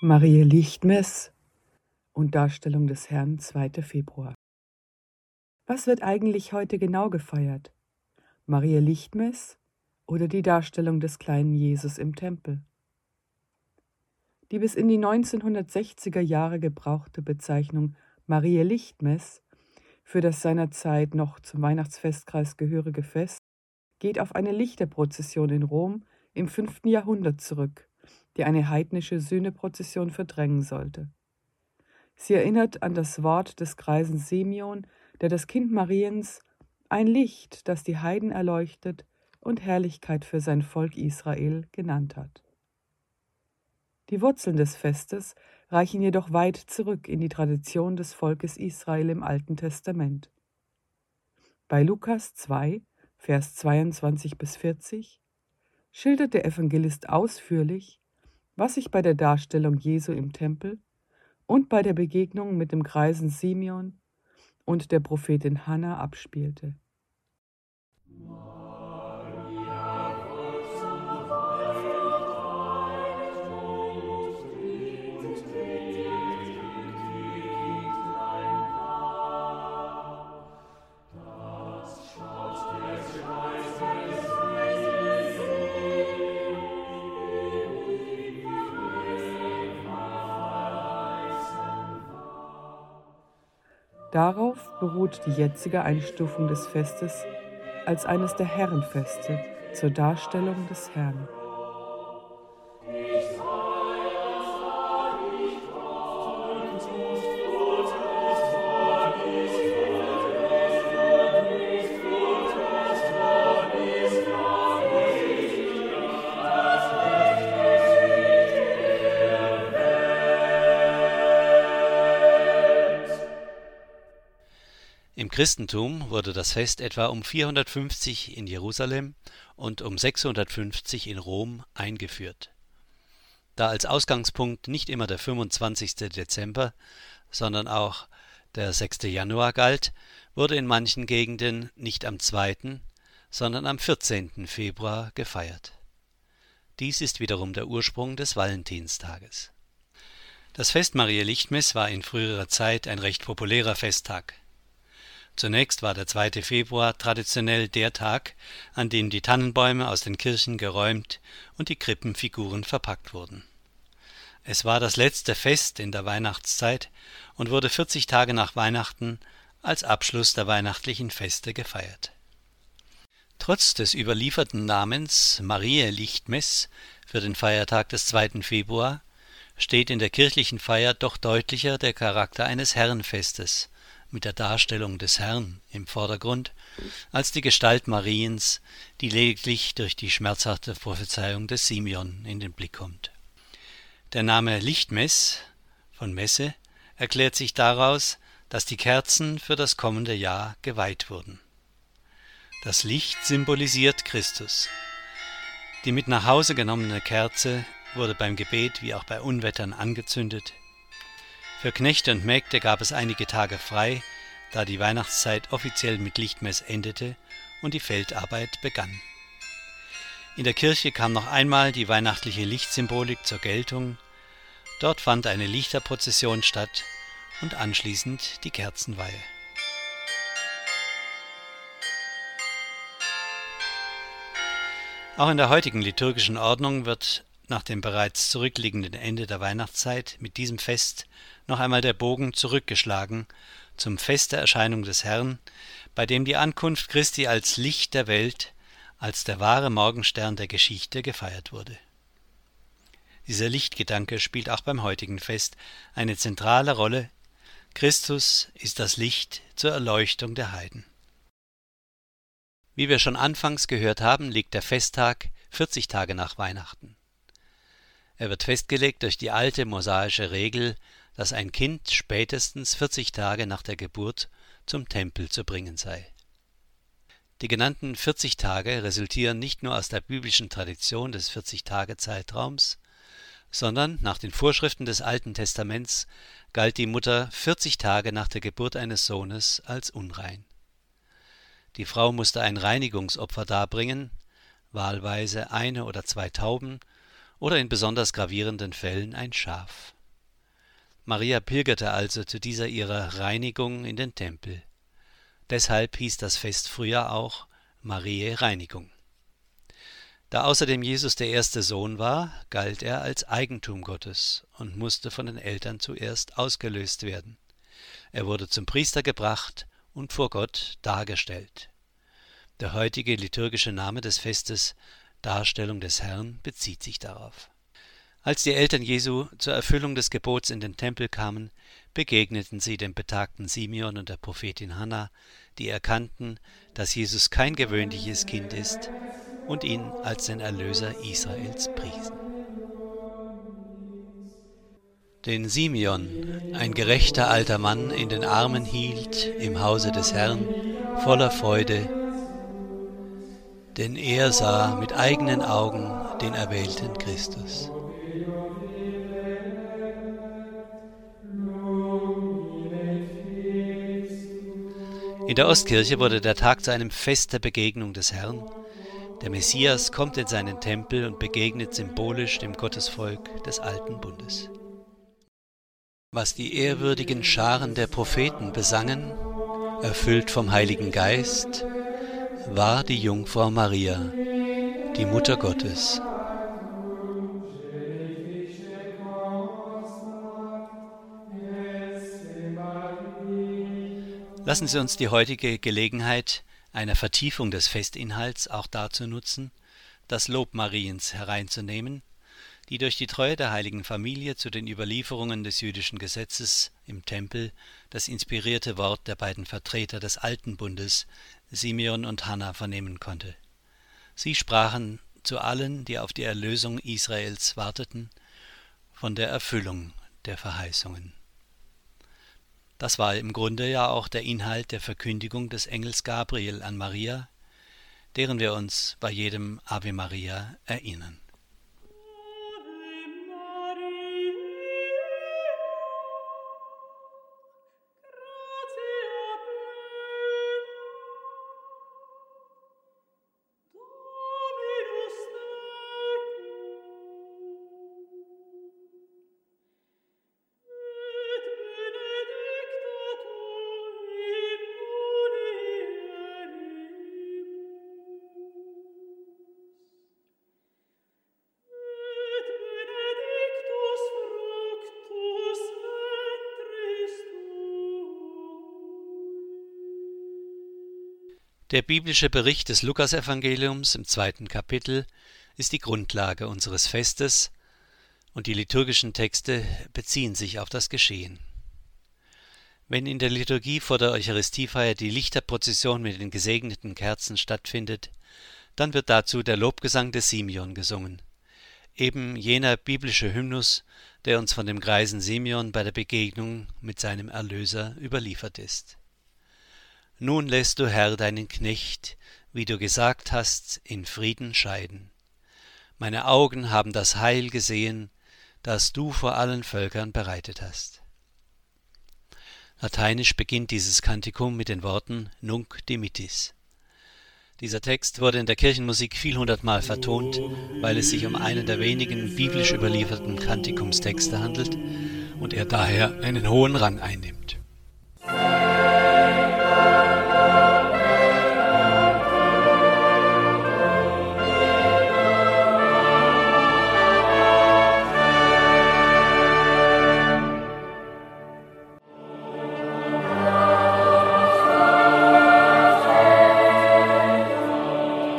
Marie Lichtmess und Darstellung des Herrn 2. Februar. Was wird eigentlich heute genau gefeiert? Marie Lichtmess oder die Darstellung des kleinen Jesus im Tempel? Die bis in die 1960er Jahre gebrauchte Bezeichnung Marie Lichtmess für das seinerzeit noch zum Weihnachtsfestkreis gehörige Fest geht auf eine Lichterprozession in Rom im 5. Jahrhundert zurück die eine heidnische Sühneprozession verdrängen sollte. Sie erinnert an das Wort des greisen Simeon, der das Kind Mariens, ein Licht, das die Heiden erleuchtet und Herrlichkeit für sein Volk Israel genannt hat. Die Wurzeln des Festes reichen jedoch weit zurück in die Tradition des Volkes Israel im Alten Testament. Bei Lukas 2, Vers 22 bis 40 schildert der Evangelist ausführlich, was sich bei der Darstellung Jesu im Tempel und bei der Begegnung mit dem greisen Simeon und der Prophetin Hannah abspielte. Darauf beruht die jetzige Einstufung des Festes als eines der Herrenfeste zur Darstellung des Herrn. Christentum wurde das Fest etwa um 450 in Jerusalem und um 650 in Rom eingeführt. Da als Ausgangspunkt nicht immer der 25. Dezember, sondern auch der 6. Januar galt, wurde in manchen Gegenden nicht am 2., sondern am 14. Februar gefeiert. Dies ist wiederum der Ursprung des Valentinstages. Das Fest Maria Lichtmess war in früherer Zeit ein recht populärer Festtag Zunächst war der 2. Februar traditionell der Tag, an dem die Tannenbäume aus den Kirchen geräumt und die Krippenfiguren verpackt wurden. Es war das letzte Fest in der Weihnachtszeit und wurde 40 Tage nach Weihnachten als Abschluss der weihnachtlichen Feste gefeiert. Trotz des überlieferten Namens Mariä Lichtmess für den Feiertag des 2. Februar steht in der kirchlichen Feier doch deutlicher der Charakter eines Herrenfestes mit der Darstellung des Herrn im Vordergrund als die Gestalt Mariens, die lediglich durch die schmerzhafte Prophezeiung des Simeon in den Blick kommt. Der Name Lichtmess von Messe erklärt sich daraus, dass die Kerzen für das kommende Jahr geweiht wurden. Das Licht symbolisiert Christus. Die mit nach Hause genommene Kerze wurde beim Gebet wie auch bei Unwettern angezündet, für Knechte und Mägde gab es einige Tage frei, da die Weihnachtszeit offiziell mit Lichtmess endete und die Feldarbeit begann. In der Kirche kam noch einmal die weihnachtliche Lichtsymbolik zur Geltung. Dort fand eine Lichterprozession statt und anschließend die Kerzenweihe. Auch in der heutigen liturgischen Ordnung wird nach dem bereits zurückliegenden Ende der Weihnachtszeit mit diesem Fest noch einmal der Bogen zurückgeschlagen zum Fest der Erscheinung des Herrn, bei dem die Ankunft Christi als Licht der Welt, als der wahre Morgenstern der Geschichte gefeiert wurde. Dieser Lichtgedanke spielt auch beim heutigen Fest eine zentrale Rolle. Christus ist das Licht zur Erleuchtung der Heiden. Wie wir schon anfangs gehört haben, liegt der Festtag 40 Tage nach Weihnachten. Er wird festgelegt durch die alte mosaische Regel, dass ein Kind spätestens 40 Tage nach der Geburt zum Tempel zu bringen sei. Die genannten 40 Tage resultieren nicht nur aus der biblischen Tradition des 40-Tage-Zeitraums, sondern nach den Vorschriften des Alten Testaments galt die Mutter 40 Tage nach der Geburt eines Sohnes als unrein. Die Frau musste ein Reinigungsopfer darbringen, wahlweise eine oder zwei Tauben oder in besonders gravierenden Fällen ein Schaf. Maria pilgerte also zu dieser ihrer Reinigung in den Tempel. Deshalb hieß das Fest früher auch Mariä Reinigung. Da außerdem Jesus der erste Sohn war, galt er als Eigentum Gottes und musste von den Eltern zuerst ausgelöst werden. Er wurde zum Priester gebracht und vor Gott dargestellt. Der heutige liturgische Name des Festes Darstellung des Herrn bezieht sich darauf. Als die Eltern Jesu zur Erfüllung des Gebots in den Tempel kamen, begegneten sie dem betagten Simeon und der Prophetin Hannah, die erkannten, dass Jesus kein gewöhnliches Kind ist und ihn als den Erlöser Israels priesen. Den Simeon, ein gerechter alter Mann, in den Armen hielt im Hause des Herrn, voller Freude, denn er sah mit eigenen Augen den erwählten Christus. In der Ostkirche wurde der Tag zu einem Fest der Begegnung des Herrn. Der Messias kommt in seinen Tempel und begegnet symbolisch dem Gottesvolk des alten Bundes. Was die ehrwürdigen Scharen der Propheten besangen, erfüllt vom Heiligen Geist, war die Jungfrau Maria, die Mutter Gottes. Lassen Sie uns die heutige Gelegenheit einer Vertiefung des Festinhalts auch dazu nutzen, das Lob Mariens hereinzunehmen, die durch die Treue der heiligen Familie zu den Überlieferungen des jüdischen Gesetzes im Tempel das inspirierte Wort der beiden Vertreter des Alten Bundes, Simeon und Hannah, vernehmen konnte. Sie sprachen zu allen, die auf die Erlösung Israels warteten, von der Erfüllung der Verheißungen. Das war im Grunde ja auch der Inhalt der Verkündigung des Engels Gabriel an Maria, deren wir uns bei jedem Ave Maria erinnern. Der biblische Bericht des Lukasevangeliums im zweiten Kapitel ist die Grundlage unseres Festes und die liturgischen Texte beziehen sich auf das Geschehen. Wenn in der Liturgie vor der Eucharistiefeier die Lichterprozession mit den gesegneten Kerzen stattfindet, dann wird dazu der Lobgesang des Simeon gesungen, eben jener biblische Hymnus, der uns von dem greisen Simeon bei der Begegnung mit seinem Erlöser überliefert ist. Nun lässt du, Herr, deinen Knecht, wie du gesagt hast, in Frieden scheiden. Meine Augen haben das Heil gesehen, das du vor allen Völkern bereitet hast. Lateinisch beginnt dieses Kantikum mit den Worten Nunc dimittis. Dieser Text wurde in der Kirchenmusik vielhundertmal vertont, weil es sich um einen der wenigen biblisch überlieferten Kantikumstexte handelt und er daher einen hohen Rang einnimmt.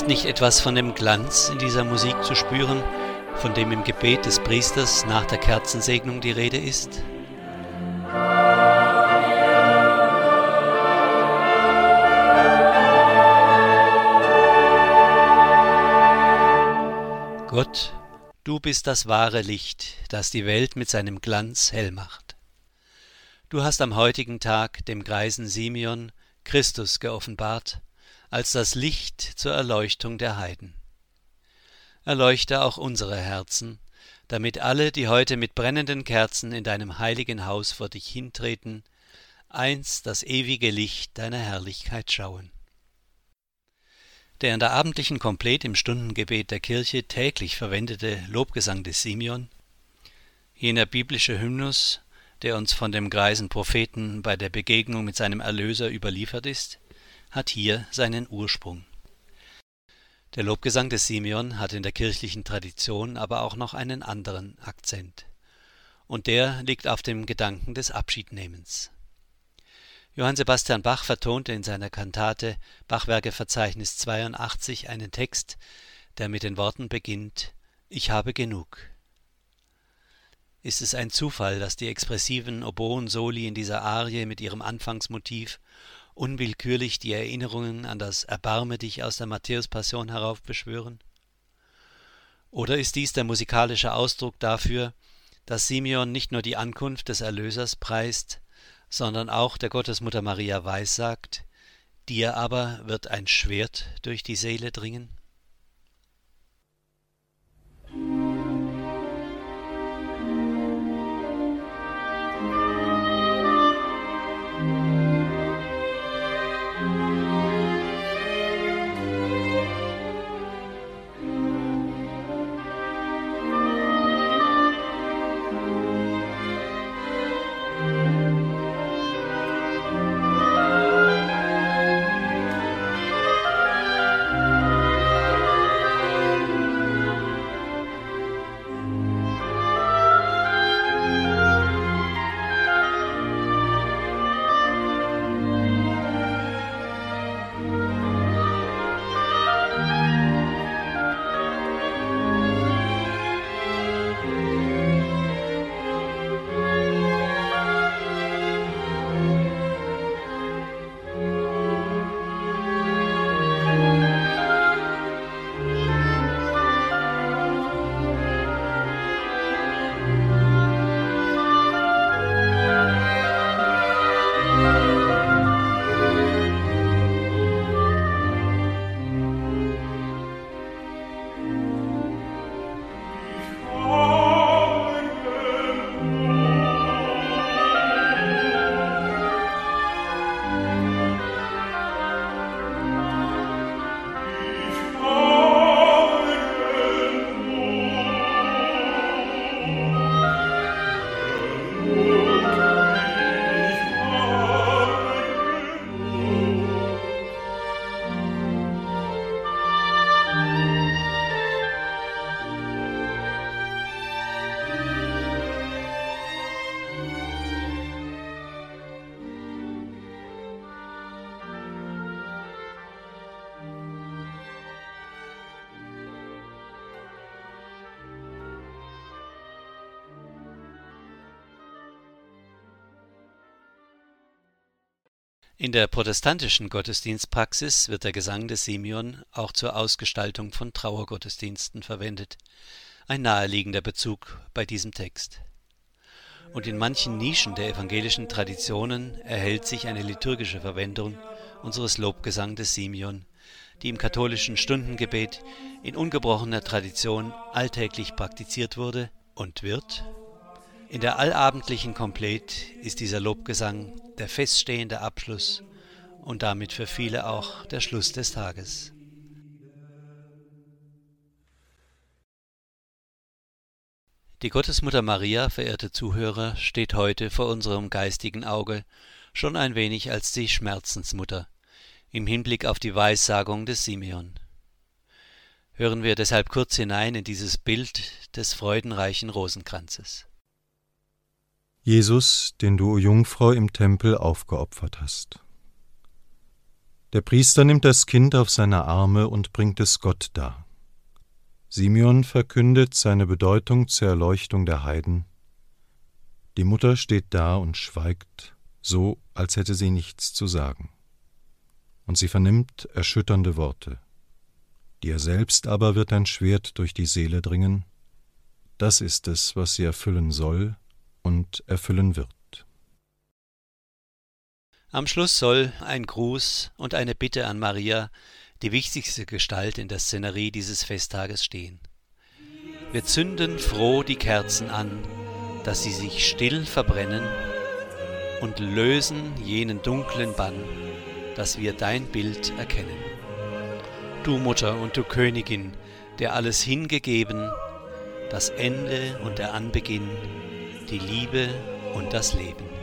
Ist nicht etwas von dem Glanz in dieser Musik zu spüren, von dem im Gebet des Priesters nach der Kerzensegnung die Rede ist? Gott, du bist das wahre Licht, das die Welt mit seinem Glanz hell macht. Du hast am heutigen Tag dem greisen Simeon Christus geoffenbart, als das Licht zur Erleuchtung der Heiden. Erleuchte auch unsere Herzen, damit alle, die heute mit brennenden Kerzen in deinem heiligen Haus vor dich hintreten, einst das ewige Licht deiner Herrlichkeit schauen. Der in der abendlichen Komplet im Stundengebet der Kirche täglich verwendete Lobgesang des Simeon, jener biblische Hymnus, der uns von dem greisen Propheten bei der Begegnung mit seinem Erlöser überliefert ist, hat hier seinen Ursprung. Der Lobgesang des Simeon hat in der kirchlichen Tradition aber auch noch einen anderen Akzent. Und der liegt auf dem Gedanken des Abschiednehmens. Johann Sebastian Bach vertonte in seiner Kantate Bachwerkeverzeichnis 82 einen Text, der mit den Worten beginnt Ich habe genug. Ist es ein Zufall, dass die expressiven Oboen-Soli in dieser Arie mit ihrem Anfangsmotiv unwillkürlich die Erinnerungen an das Erbarme dich aus der Matthäus-Passion heraufbeschwören? Oder ist dies der musikalische Ausdruck dafür, dass Simeon nicht nur die Ankunft des Erlösers preist, sondern auch der Gottesmutter Maria weissagt, dir aber wird ein Schwert durch die Seele dringen? In der protestantischen Gottesdienstpraxis wird der Gesang des Simeon auch zur Ausgestaltung von Trauergottesdiensten verwendet, ein naheliegender Bezug bei diesem Text. Und in manchen Nischen der evangelischen Traditionen erhält sich eine liturgische Verwendung unseres Lobgesang des Simeon, die im katholischen Stundengebet in ungebrochener Tradition alltäglich praktiziert wurde und wird in der allabendlichen Komplet ist dieser Lobgesang der feststehende Abschluss und damit für viele auch der Schluss des Tages. Die Gottesmutter Maria, verehrte Zuhörer, steht heute vor unserem geistigen Auge schon ein wenig als die Schmerzensmutter im Hinblick auf die Weissagung des Simeon. Hören wir deshalb kurz hinein in dieses Bild des freudenreichen Rosenkranzes. Jesus, den du, o Jungfrau, im Tempel aufgeopfert hast. Der Priester nimmt das Kind auf seine Arme und bringt es Gott dar. Simeon verkündet seine Bedeutung zur Erleuchtung der Heiden. Die Mutter steht da und schweigt, so als hätte sie nichts zu sagen. Und sie vernimmt erschütternde Worte. Dir selbst aber wird ein Schwert durch die Seele dringen. Das ist es, was sie erfüllen soll, und erfüllen wird. Am Schluss soll ein Gruß und eine Bitte an Maria, die wichtigste Gestalt in der Szenerie dieses Festtages, stehen. Wir zünden froh die Kerzen an, dass sie sich still verbrennen und lösen jenen dunklen Bann, dass wir dein Bild erkennen. Du Mutter und du Königin, der alles hingegeben, das Ende und der Anbeginn, die Liebe und das Leben.